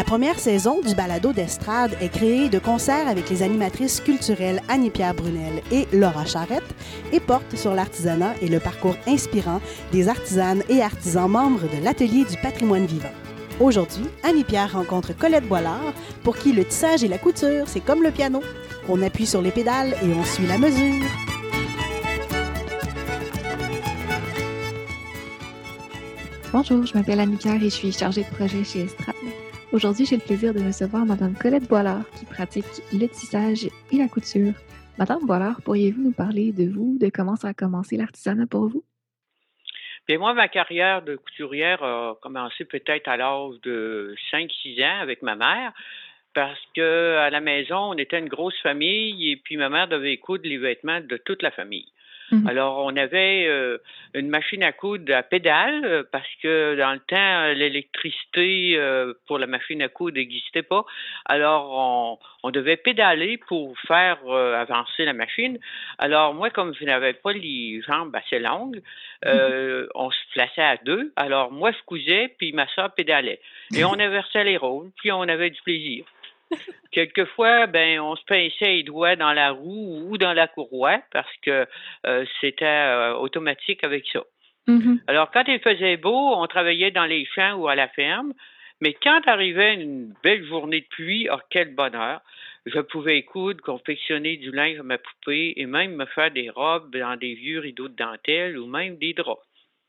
La première saison du balado d'estrade est créée de concert avec les animatrices culturelles Annie-Pierre Brunel et Laura Charrette et porte sur l'artisanat et le parcours inspirant des artisanes et artisans membres de l'Atelier du patrimoine vivant. Aujourd'hui, Annie-Pierre rencontre Colette Boilard, pour qui le tissage et la couture, c'est comme le piano. On appuie sur les pédales et on suit la mesure. Bonjour, je m'appelle Annie-Pierre et je suis chargée de projet chez Estrade. Aujourd'hui, j'ai le plaisir de recevoir Madame Colette Boilard qui pratique le tissage et la couture. Madame Boilard, pourriez-vous nous parler de vous, de comment ça a commencé l'artisanat pour vous? Bien, moi, ma carrière de couturière a commencé peut-être à l'âge de 5-6 ans avec ma mère parce que à la maison, on était une grosse famille et puis ma mère devait coudre les vêtements de toute la famille. Mhm. Alors, on avait euh, une machine à coudre à pédale euh, parce que dans le temps, l'électricité euh, pour la machine à coudre n'existait pas. Alors, on, on, devait pédaler pour faire avancer la machine. Alors, moi, comme je n'avais pas les jambes assez longues, mhm. on se plaçait à deux. Alors, moi, je cousais, puis ma soeur pédalait. Et on inversait les rôles, puis on avait du plaisir. Quelquefois, ben, on se pinçait les doigts dans la roue ou dans la courroie parce que euh, c'était euh, automatique avec ça. Mm-hmm. Alors, quand il faisait beau, on travaillait dans les champs ou à la ferme. Mais quand arrivait une belle journée de pluie, oh, quel bonheur! Je pouvais coudre, confectionner du linge à ma poupée et même me faire des robes dans des vieux rideaux de dentelle ou même des draps.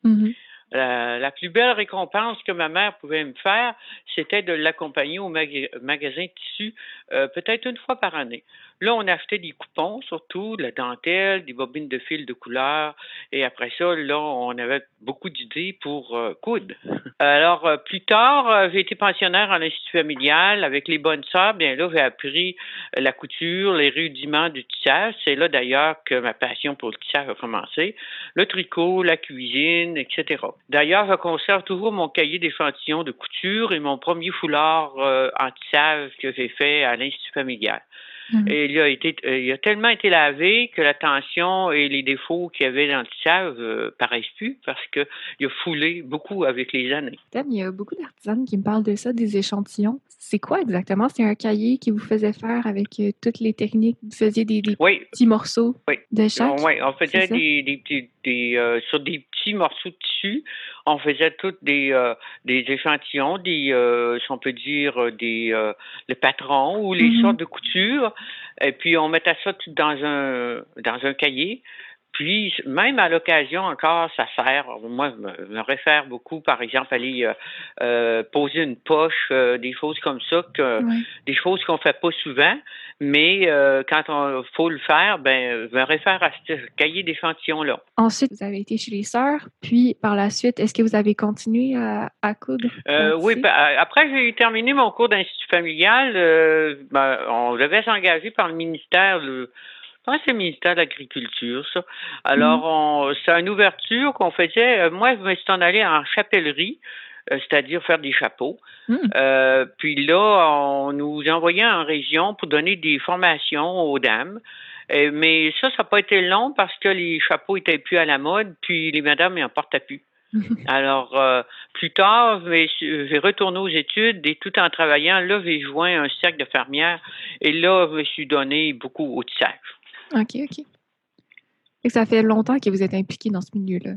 Mm-hmm. La, plus belle récompense que ma mère pouvait me faire, c'était de l'accompagner au magasin de tissus euh, peut-être une fois par année. Là, on achetait des coupons, surtout, de la dentelle, des bobines de fil de couleur. Et après ça, là, on avait beaucoup d'idées pour euh, coudre. Alors, euh, plus tard, euh, j'ai été pensionnaire en institut familial avec les bonnes sœurs. Bien là, j'ai appris la couture, les rudiments du tissage. C'est là, d'ailleurs, que ma passion pour le tissage a commencé. Le tricot, la cuisine, etc. D'ailleurs, je conserve toujours mon cahier d'échantillons de couture et mon premier foulard en tissage que j'ai fait à l'institut familial. Mm. Et il a, été, euh, il a tellement été lavé que la tension et les défauts qu'il y avait dans le tissage euh, paraissent plus parce qu'il a foulé beaucoup avec les années. Il y a beaucoup d'artisans qui me parlent de ça, des échantillons. C'est quoi exactement? C'est un cahier qui vous faisait faire avec euh, toutes les techniques? Vous faisiez des, petits morceaux de chaque? Oui, on faisait des, des, des, sur des petits morceaux de tissu. On faisait toutes des, des échantillons, des, si on peut dire, des le patron ou les mm-hmm. sortes de couture. Et puis, on mettait ça tout dans un, dans un cahier. Puis, même à l'occasion encore, ça sert. Moi, je me réfère beaucoup, par exemple, aller euh, euh, poser une poche, euh, des choses comme ça, que, des choses qu'on fait pas souvent. Mais quand on faut le faire, ben, je me réfère à ce cahier d'échantillons-là. Ensuite, vous avez été chez les sœurs. Puis, par la suite, est-ce que vous avez continué à, à coudre? oui, ben, après j'ai terminé mon cours d'institut familial, ben, on devait s'engager par le ministère. Je c'est le ministère de l'Agriculture, ça. Alors, mm. c'est une ouverture qu'on faisait. Euh, moi, je me suis en allé en chapellerie, euh, c'est-à-dire faire des chapeaux. Mm. Euh, puis là, on nous envoyait en région pour donner des formations aux dames. mais ça, ça n'a pas été long parce que les chapeaux étaient plus à la mode, puis les madames n'en portaient plus. Alors, plus tard, j'ai retourné aux études et tout en travaillant, là, j'ai joint un cercle de fermières et là, je me suis donné beaucoup au tissage. OK, OK. Et ça fait longtemps que vous êtes impliqué dans ce milieu-là.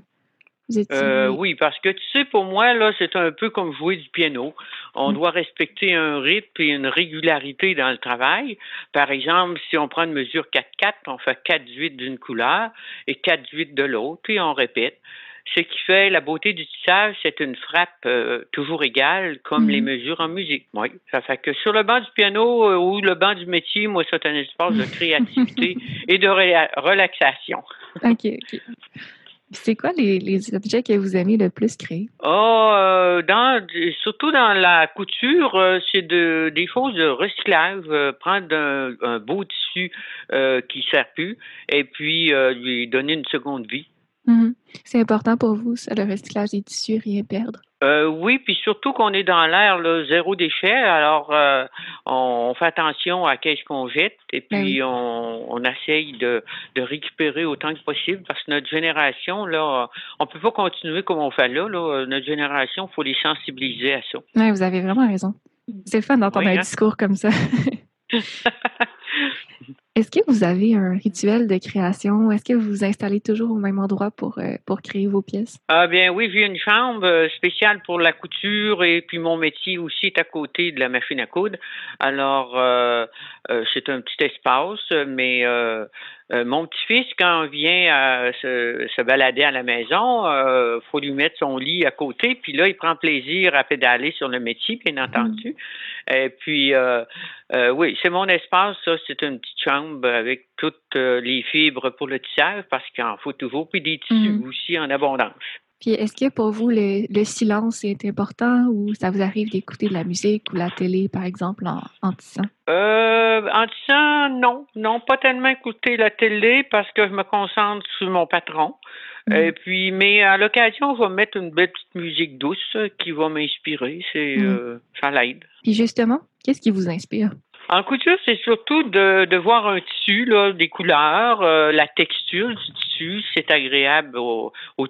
Euh, oui, parce que tu sais, pour moi, là, c'est un peu comme jouer du piano. On mm. doit respecter un rythme et une régularité dans le travail. Par exemple, si on prend une mesure 4-4, on fait 4-8 d'une couleur et 4-8 de l'autre, et on répète. Ce qui fait la beauté du tissage, c'est une frappe euh, toujours égale, comme les mhm. mesures en musique. Oui, ça fait que sur le banc du piano euh, ou le banc du métier, moi, c'est un espace de créativité et de relaxation. OK, OK. C'est quoi les, les, objets que vous aimez le plus créer? Oh, euh, dans, surtout dans la couture, euh, c'est de, des choses de recyclage. Euh, prendre un, beau tissu qui ne sert plus et puis lui donner une seconde vie. Mm-hmm. C'est important pour vous, ça, le recyclage des tissus, rien perdre? Euh, oui, puis surtout qu'on est dans l'ère zéro déchet, alors euh, on, fait attention à qu'est-ce qu'on jette et ben puis on, on, essaye de, de, récupérer autant que possible parce que notre génération, là, on peut pas continuer comme on fait là. là. Notre génération, il faut les sensibiliser à ça. Oui, vous avez vraiment raison. C'est fun d'entendre un hein? discours comme ça. Est-ce que vous avez un rituel de création? Est-ce que vous vous installez toujours au même endroit pour, euh, pour créer vos pièces? Ah bien oui, j'ai une chambre euh, spéciale pour la couture et puis mon métier aussi est à côté de la machine à coudre. Alors, euh, c'est un petit espace, mais euh, mon petit-fils, quand on vient à se, balader à la maison, euh, faut lui mettre son lit à côté, puis là, il prend plaisir à pédaler sur le métier, bien entendu. Mm. Et puis, euh, euh, oui, c'est mon espace, ça, c'est une petite chambre avec toutes les fibres pour le tissage, parce qu'il en faut toujours, puis des tissus mm. aussi en abondance. Puis est-ce que pour vous, le, silence est important ou ça vous arrive d'écouter de la musique ou la télé, par exemple, en, en tissant? Euh, en tissant, non. Non, pas tellement écouter la télé parce que je me concentre sur mon patron. Et puis, mais à l'occasion, je vais mettre une belle petite musique douce qui va m'inspirer. C'est, mm. euh, ça l'aide. Puis justement, qu'est-ce qui vous inspire? En couture, c'est surtout de, de voir un tissu, là, des couleurs, euh, la texture du tissu, c'est agréable au, au.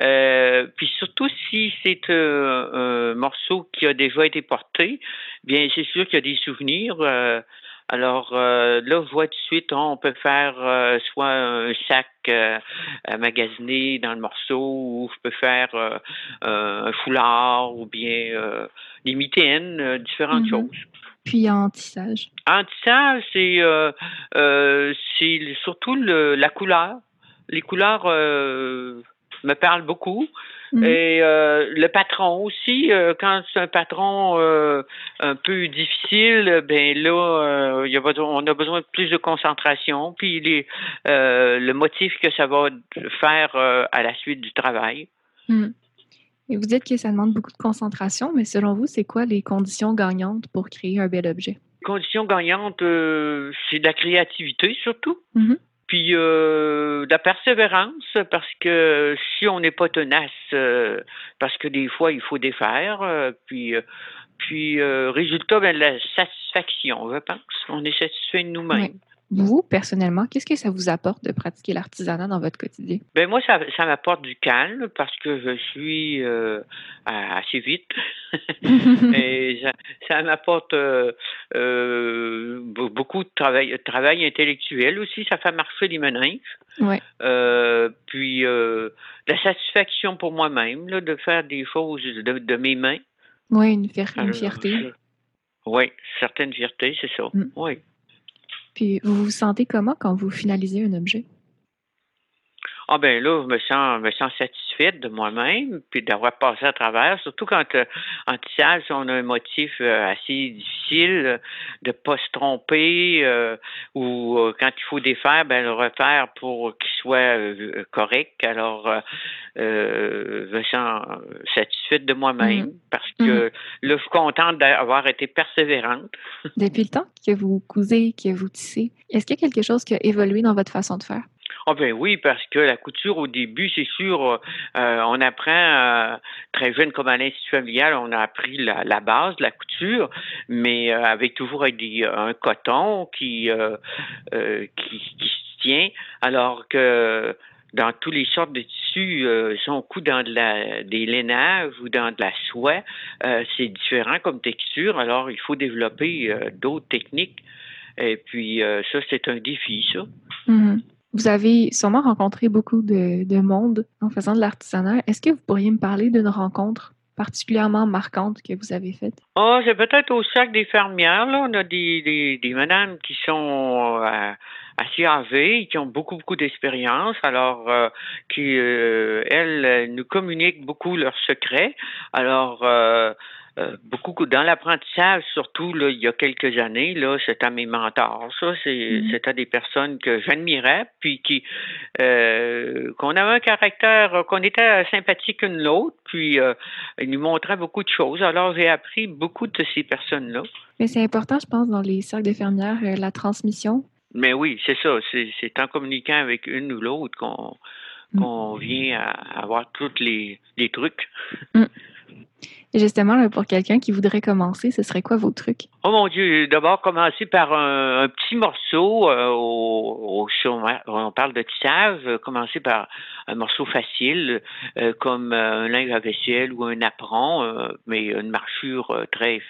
Euh, puis surtout si c'est euh, un morceau qui a déjà été porté, bien c'est sûr qu'il y a des souvenirs. Euh, alors là, je vois tout de suite, on peut faire soit un sac magasiné dans le morceau, ou je peux faire un foulard, ou bien des mitaines, différentes mm-hmm. choses. Puis en tissage. En tissage, c'est c'est surtout le, la couleur. Les couleurs me parle beaucoup. Mhm. Et euh, le patron aussi, euh, quand c'est un patron euh, un peu difficile, ben là, il y a on a besoin de plus de concentration, puis les, le motif que ça va faire à la suite du travail. Mhm. Et vous dites que ça demande beaucoup de concentration, mais selon vous, c'est quoi les conditions gagnantes pour créer un bel objet? Les conditions gagnantes, c'est de la créativité surtout. Mhm puis euh, de la persévérance, parce que si on n'est pas tenace, euh, parce que des fois il faut défaire, euh, puis puis résultat, ben, la satisfaction, je pense. On est satisfait de nous-mêmes. Vous, personnellement, qu'est-ce que ça vous apporte de pratiquer l'artisanat dans votre quotidien? Ben moi, ça, ça m'apporte du calme parce que je suis euh, assez vite. Et ça, m'apporte euh, euh, beaucoup de travail, travail intellectuel aussi. Ça fait marcher les meninges. Ouais. puis la satisfaction pour moi-même de faire des choses de, mes mains. Oui, une, fierté. oui, certaine fierté, c'est ça. Mm. Oui. Vous vous sentez comment quand vous finalisez un objet? Ah ben là, je me sens, me sens satisfaite de moi-même, puis d'avoir passé à travers, surtout quand euh, en tissage, on a un motif euh, assez difficile euh, de pas se tromper, ou quand il faut défaire, ben le refaire pour qu'il soit correct. Alors, je me sens satisfaite de moi-même mm-hmm. parce que mm-hmm. là, je suis contente d'avoir été persévérante. Depuis le temps que vous cousez, que vous tissez, est-ce qu'il y a quelque chose qui a évolué dans votre façon de faire? Ah ben oui, parce que la couture au début, c'est sûr, euh, on apprend euh, très jeune comme à l'institut familial, on a appris la, base de la couture, mais euh, avec toujours un coton qui, qui, qui se tient, alors que dans toutes les sortes de tissus, euh, si on coud dans des lainages ou dans de la soie, c'est différent comme texture. Alors, il faut développer d'autres techniques. Et puis, ça, c'est un défi, ça. Mm-hmm. Vous avez sûrement rencontré beaucoup de, monde en faisant de l'artisanat. Est-ce que vous pourriez me parler d'une rencontre particulièrement marquante que vous avez faite? Oh, c'est peut-être au sac des fermières. On a des, des, madames qui sont euh, assez âgées, qui ont beaucoup, beaucoup d'expérience, alors euh, qui, euh, elles, nous communiquent beaucoup leurs secrets. Alors, euh, beaucoup dans l'apprentissage, surtout là, il y a quelques années, là, c'était mes mentors. Ça, c'est, mm-hmm. c'était des personnes que j'admirais, puis qui euh, qu'on avait un caractère, qu'on était sympathique une l'autre, puis euh, ils nous montraient beaucoup de choses. Alors j'ai appris beaucoup de ces personnes-là. Mais c'est important, je pense, dans les cercles d'infirmières, la transmission. Mais oui, c'est ça. C'est, en communiquant avec une ou l'autre qu'on qu'on mm. vient à avoir tous les, les trucs. Mm. Justement, pour quelqu'un qui voudrait commencer, ce serait quoi vos trucs? Oh mon Dieu, d'abord commencer par un, petit morceau euh, au, on parle de tissage, euh, commencer par un morceau facile, euh, comme un linge à vaisselle ou un apron, mais une marchure très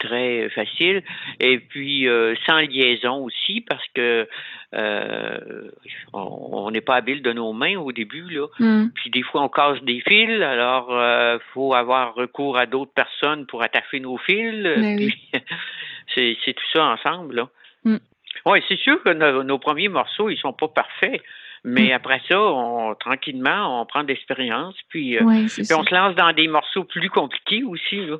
très facile. Et puis euh, sans liaison aussi, parce que euh, on n'est pas habile de nos mains au début. Là. Hmm. Puis des fois, on casse des fils, alors il euh, faut avoir recours à d'autres personnes pour attacher nos fils. c'est, tout ça ensemble. Là. Hmm. Oui, c'est sûr que nos, premiers morceaux, ils sont pas parfaits. Mais hmm. après ça, on, tranquillement, on prend d'expérience, puis, puis on se lance dans des morceaux plus compliqués aussi. Là.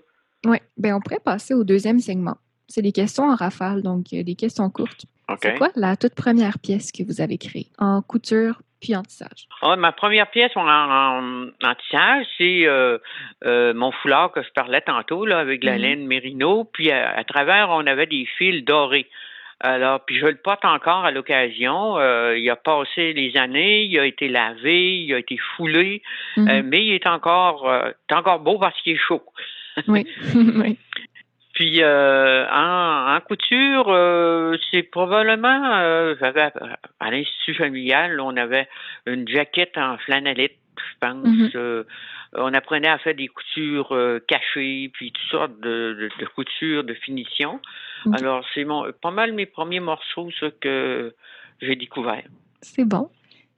Oui, ben on pourrait passer au deuxième segment. C'est des questions en rafale, donc euh, des questions courtes. C'est quoi la toute première pièce que vous avez créée en couture puis en tissage? Ah, ma première pièce en, tissage, c'est euh, euh, mon foulard que je parlais tantôt là, avec la mm-hmm. laine mérino. Puis à, travers, on avait des fils dorés. Alors, puis je le porte encore à l'occasion. il a passé les années, il a été lavé, il a été foulé, mm-hmm. mais il est encore, est encore beau parce qu'il est chaud. Oui. oui. Puis euh, en, couture, euh, c'est probablement euh, à, l'institut familial, on avait une jaquette en flanellette, je pense. Mm-hmm. on apprenait à faire des coutures cachées, puis toutes sortes de, de, coutures, de finition. Alors c'est pas mal mes premiers morceaux ce que j'ai découvert. C'est bon.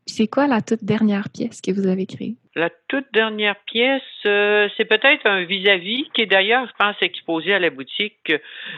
C'est quoi la toute dernière pièce que vous avez créée? La toute dernière pièce, euh, c'est peut-être un vis-à-vis qui est d'ailleurs, je pense, exposé à la boutique.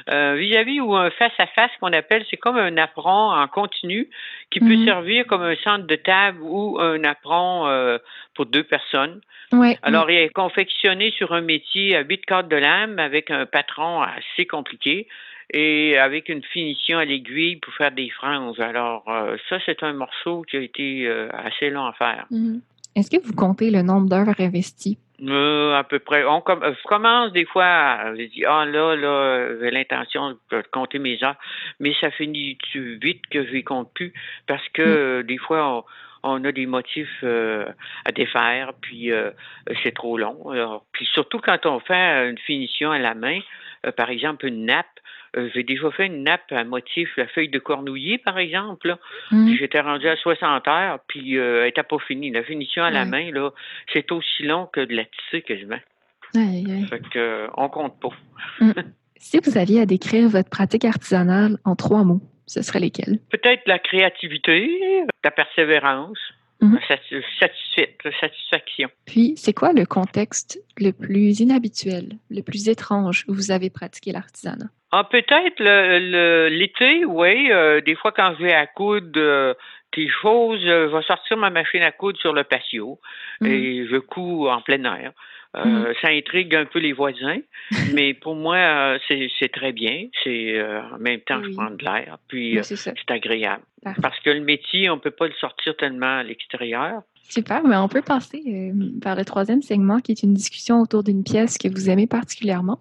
Un vis-à-vis ou un face-à-face qu'on appelle, c'est comme un apron en continu qui peut mhm. servir comme un centre de table ou un apron euh, pour deux personnes. Ouais, Alors, il est confectionné sur un métier à huit cordes de lame avec un patron assez compliqué et avec une finition à l'aiguille pour faire des franges. Alors, euh, ça, c'est un morceau qui a été euh, assez long à faire. Mhm. Est-ce que vous comptez le nombre d'heures investies? Euh, à peu près. On je commence des fois à dire Ah là, là, j'ai l'intention de compter mes heures, mais ça finit vite que je les compte plus parce que mhm. des fois, on, a des motifs à défaire, puis c'est trop long. puis surtout quand on fait une finition à la main, par exemple une nappe, euh, j'ai déjà fait une nappe à motif, la feuille de cornouiller, par exemple. Mmh. J'étais rendu à 60 heures, puis euh, elle n'était pas finie. La finition à la main, là, c'est aussi long que de la tisser quasiment. Aïe, aïe. Fait que, euh, on compte pas. Mmh. si vous aviez à décrire votre pratique artisanale en trois mots, ce serait lesquels? Peut-être la créativité, la persévérance, la satisfaction. Puis, c'est quoi le contexte le plus inhabituel, le plus étrange où vous avez pratiqué l'artisanat? Ah, peut-être l'été, oui. Euh, des fois, quand je vais à coudre euh, des choses, euh, je vais sortir ma machine à coudre sur le patio mm. et je couds en plein air. Mm. Ça intrigue un peu les voisins, mais pour moi, c'est, très bien. C'est en même temps, je prends de l'air, puis c'est, agréable. Parce que le métier, on peut pas le sortir tellement à l'extérieur. Super, mais on peut passer par le troisième segment qui est une discussion autour d'une pièce que vous aimez particulièrement.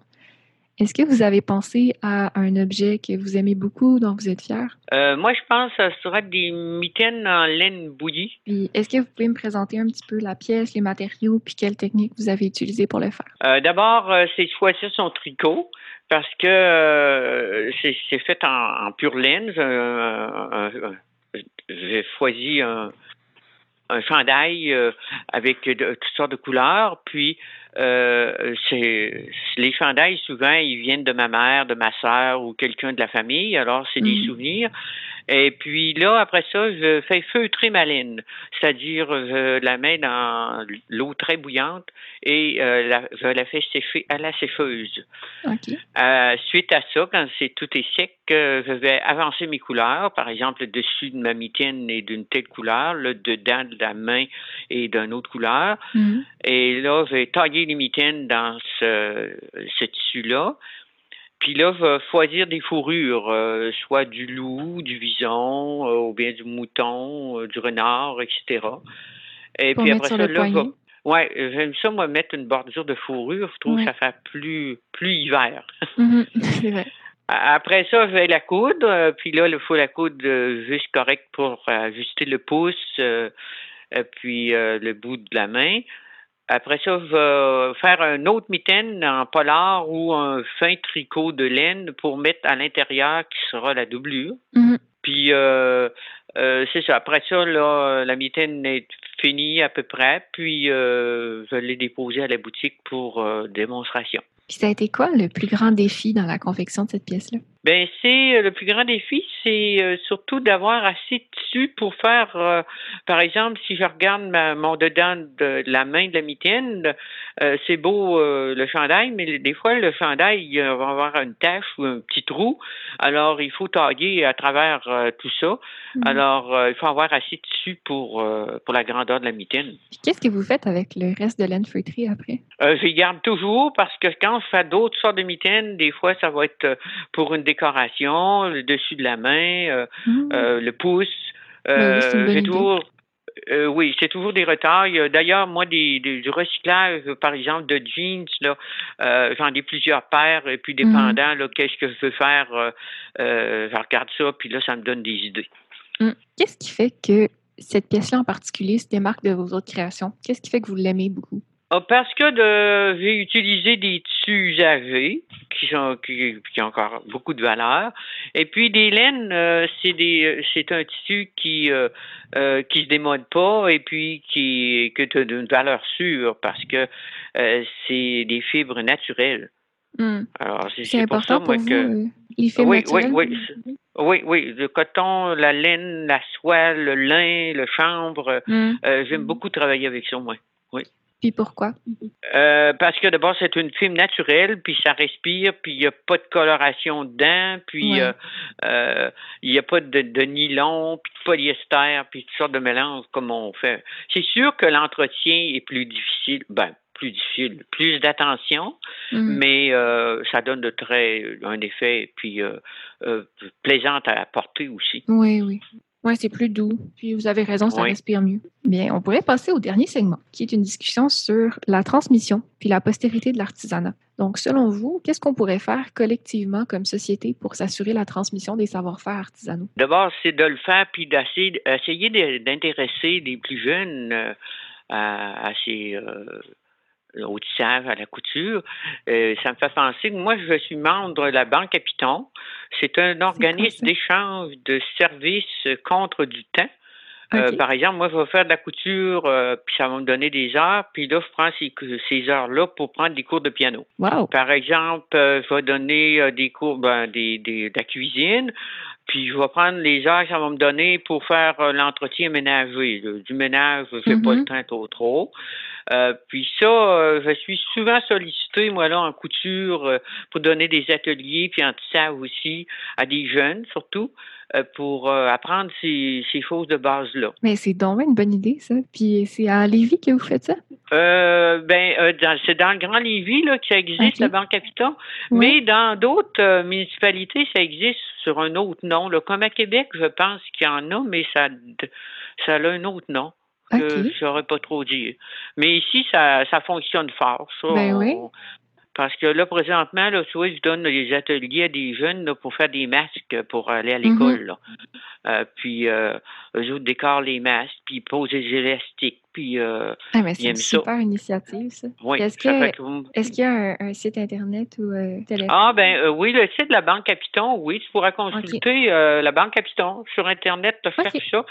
Est-ce que vous avez pensé à un objet que vous aimez beaucoup, dont vous êtes fier? Euh, moi, je pense que ce sera des mitaines en laine bouillie. est-ce que vous pouvez me présenter un petit peu la pièce, les matériaux, puis quelle technique vous avez utilisée pour le faire? Euh, d'abord, euh, c'est choisir son tricot parce que c'est fait en, pure laine. J'ai choisi un, un chandail euh, avec toutes sortes de couleurs. Puis, euh, c'est les chandails, souvent, ils viennent de ma mère, de ma sœur ou quelqu'un de la famille. Alors, c'est des mhm. souvenirs. Et puis là, après ça, je fais feutrer ma laine, c'est-à-dire je la mets dans l'eau très bouillante et euh, la, je la fais sécher à la sécheuse. Euh, suite à ça, quand c'est tout est sec, euh, je vais avancer mes couleurs. Par exemple, le dessus de ma mitaine est d'une telle couleur, le dedans de la main est d'une autre couleur. Mm-hmm. Et là, je vais tailler les mitaines dans ce, ce tissu-là. Puis là, choisir des fourrures, euh, soit du loup, du vison, euh, ou bien du mouton, euh, du renard, etc. Et puis après ça, là, vais... Ouais, j'aime ça, moi, mettre une bordure de fourrure. Je trouve que ça fait plus, plus hiver. Mhm, c'est vrai. Après ça, je vais la coudre. Puis là, il faut la coudre juste correct pour ajuster le pouce, puis le bout de la main. Après ça, je vais faire un autre mitaine en polar ou un fin tricot de laine pour mettre à l'intérieur qui sera la doublure. Mm-hmm. Puis euh, euh, c'est ça. Après ça, là, la mitaine est finie à peu près. Puis euh, je l'ai déposée à la boutique pour démonstration. Puis ça a été quoi le plus grand défi dans la confection de cette pièce-là? Ben c'est euh, le plus grand défi, c'est euh, surtout d'avoir assez de tissu pour faire, euh, par exemple, si je regarde mon dedans de, la main de la mitaine, c'est beau le chandail, mais des fois le chandail il va avoir une tache ou un petit trou, alors il faut tailler à travers tout ça. Mhm. Alors il faut avoir assez de tissu pour pour la grandeur de la mitaine. Qu'est-ce que vous faites avec le reste de laine feutrée après Je garde toujours parce que quand on fait d'autres sortes de mitaines, des fois ça va être pour une décoration, le dessus de la main, euh, mmh. euh, le pouce. Euh, oui, toujours, oui, c'est toujours des retards. D'ailleurs, moi, des, du recyclage, par exemple, de jeans, là, j'en ai plusieurs paires, et puis mmh. dépendant, là, qu'est-ce que je veux faire, je regarde ça, puis là, ça me donne des idées. Mmh. Qu'est-ce qui fait que cette pièce-là en particulier se démarque de vos autres créations? Qu'est-ce qui fait que vous l'aimez beaucoup? Ah, parce que de, j'ai utilisé des tissus usagés qui, sont, qui, ont encore beaucoup de valeur. Et puis des laines, euh, c'est des, c'est un tissu qui euh, euh, qui se démode pas et puis qui que a d'une valeur sûre parce que euh, c'est des fibres naturelles. Hmm. Alors c'est, important pour, moi que les fibres oui, naturelles. Oui, oui. Oui, oui, le coton, la laine, la soie, le lin, le chanvre. Hmm. j'aime beaucoup travailler avec ça, moi. Puis pourquoi? Euh, parce que d'abord, c'est une fibre naturelle, puis ça respire, puis il n'y a pas de coloration dedans, puis euh, euh, il n'y a pas de, nylon, puis de polyester, puis toutes sortes de mélanges comme on fait. C'est sûr que l'entretien est plus difficile. Ben, plus difficile, plus d'attention, mm. mais ça donne de très un effet puis plaisant à porter aussi. Oui, oui. Oui, c'est plus doux. Puis vous avez raison, ça respire mieux. Bien, on pourrait passer au dernier segment, qui est une discussion sur la transmission puis la postérité de l'artisanat. Donc, selon vous, qu'est-ce qu'on pourrait faire collectivement comme société pour s'assurer la transmission des savoir-faire artisanaux? D'abord, c'est de le faire puis d'essayer d'intéresser les plus jeunes euh, à, ces, euh, au tissage, à la couture. Euh, ça me fait penser que moi, je suis membre de la Banque à Piton. C'est un organisme d'échange de services contre du temps. Euh, par exemple, moi, je vais faire de la couture, euh, puis ça va me donner des heures, puis là, je prends ces, heures-là pour prendre des cours de piano. Par exemple, je vais donner des cours ben, des, de la cuisine, puis je vais prendre les heures que ça va me donner pour faire l'entretien ménager. Du ménage, je fais pas le mm-hmm. temps trop trop. Euh, puis ça, euh, je suis souvent sollicité, moi, là, en couture, euh, pour donner des ateliers, puis en tissage aussi, à des jeunes, surtout, pour apprendre ces, ces, choses de base-là. Mais c'est donc une bonne idée, ça. Puis c'est à Lévis que vous faites ça? ben, c'est dans le Grand Lévis, là, que ça existe, la Banque Capital. Mais dans d'autres municipalités, ça existe sur un autre nom. Là. Comme à Québec, je pense qu'il y en a, mais ça, ça a un autre nom que je saurais pas trop dire. Mais ici, ça, ça fonctionne fort. Ça, ben oui. Parce que là, présentement, là, tu vois, je donne des ateliers à des jeunes là, pour faire des masques pour aller à l'école. Mm-hmm. euh, puis, euh, eux autres décorent les masques, puis ils posent des élastiques. Puis, euh, ah, c'est une super initiative, ça. Oui, est-ce, qu'il y a un, site Internet ou euh, téléphone? Ah, ben euh, oui, le site de la Banque Capiton, oui, tu pourras consulter euh, la Banque Capiton sur Internet, te faire ça.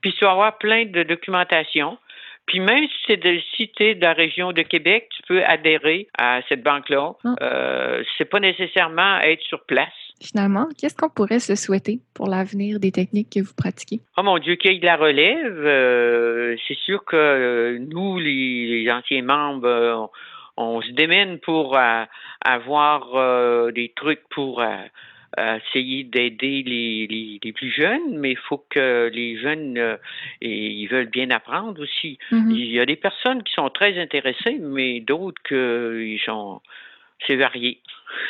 Puis tu vas avoir plein de documentation. Puis même si c'est de, si de la région de Québec, tu peux adhérer à cette banque-là. Ah. Euh, c'est pas nécessairement être sur place. Finalement, qu'est-ce qu'on pourrait se souhaiter pour l'avenir des techniques que vous pratiquez? Oh mon Dieu, qu'il y ait de la relève. Euh, c'est sûr que euh, nous, les, anciens membres, on, se démène pour avoir des trucs pour essayer d'aider les, les, plus jeunes, mais il faut que les jeunes euh, ils veulent bien apprendre aussi. Mm-hmm. Il y a des personnes qui sont très intéressées, mais d'autres qui sont c'est varié.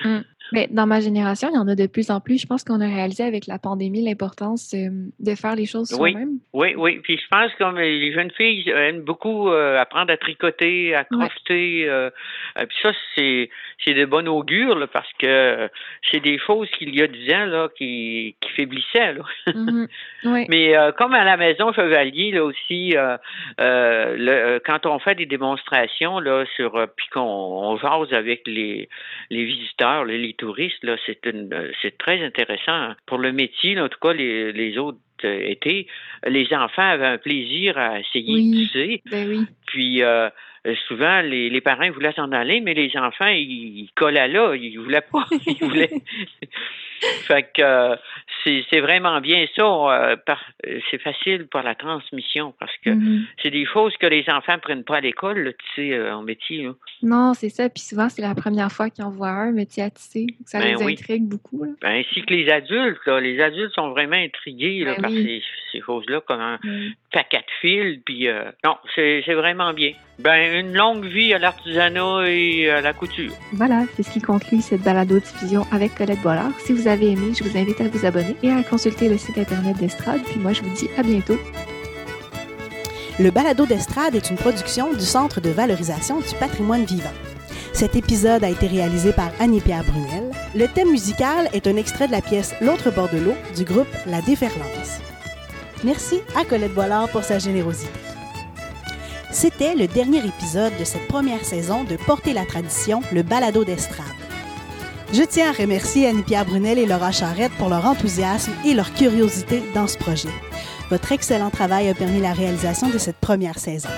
Mm. Mais dans ma génération, il y en a de plus en plus. Je pense qu'on a réalisé avec la pandémie l'importance euh, de faire les choses soi-même. Oui, oui. Puis je pense que les jeunes filles aiment beaucoup euh, apprendre à tricoter, à crocheter. Euh, puis ça, c'est c'est de bon augure parce que c'est des choses qu'il y a dix ans là qui, qui faiblissaient. Là. Mm-hmm. oui. Mais comme à la maison Chevalier là aussi, le, quand on fait des démonstrations là sur puis qu'on on jase avec les les visiteurs, les touristes, là, c'est euh, c'est très intéressant pour le métier. en tout cas, les, les autres euh, étés, les enfants avaient un plaisir à essayer de pousser. Ben Puis euh, souvent, les, les parents voulaient s'en aller, mais les enfants, ils, ils collaient là, ils voulaient pas. Ils voulaient. fait que c'est vraiment bien ça. Euh, c'est facile pour la transmission parce que mm-hmm. c'est des choses que les enfants prennent pas à l'école, tu sais, euh, en métier. Non, c'est ça. Puis souvent, c'est la première fois qu'ils en voient un métier à tisser. Ça ben les intrigue beaucoup. Ben, ainsi que les adultes. Les adultes sont vraiment intrigués ben par ces, choses-là, comme un paquet de fils. Puis, euh, non, c'est vraiment bien. Ben, une longue vie à l'artisanat et à la couture. Voilà, c'est ce qui conclut cette balado-diffusion avec Colette Bollard. Si vous avez aimé, je vous invite à vous abonner et à consulter le site internet d'Estrade. Puis moi, je vous dis à bientôt. Le balado d'Estrade est une production du Centre de valorisation du patrimoine vivant. Cet épisode a été réalisé par Annie-Pierre Brunel. Le thème musical est un extrait de la pièce L'autre bord de l'eau du groupe La Déferlance. Merci à Colette Boilard pour sa générosité. C'était le dernier épisode de cette première saison de Porter la tradition, le balado d'Estrade. Je tiens à remercier Annie-Pierre Brunel et Laura Charrette pour leur enthousiasme et leur curiosité dans ce projet. Votre excellent travail a permis la réalisation de cette première saison.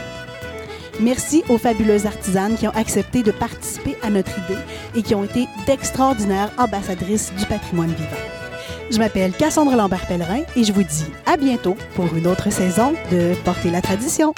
Merci aux fabuleuses artisanes qui ont accepté de participer à notre idée et qui ont été d'extraordinaires ambassadrices du patrimoine vivant. Je m'appelle Cassandre Lambert-Pellerin et je vous dis à bientôt pour une autre saison de Porter la tradition.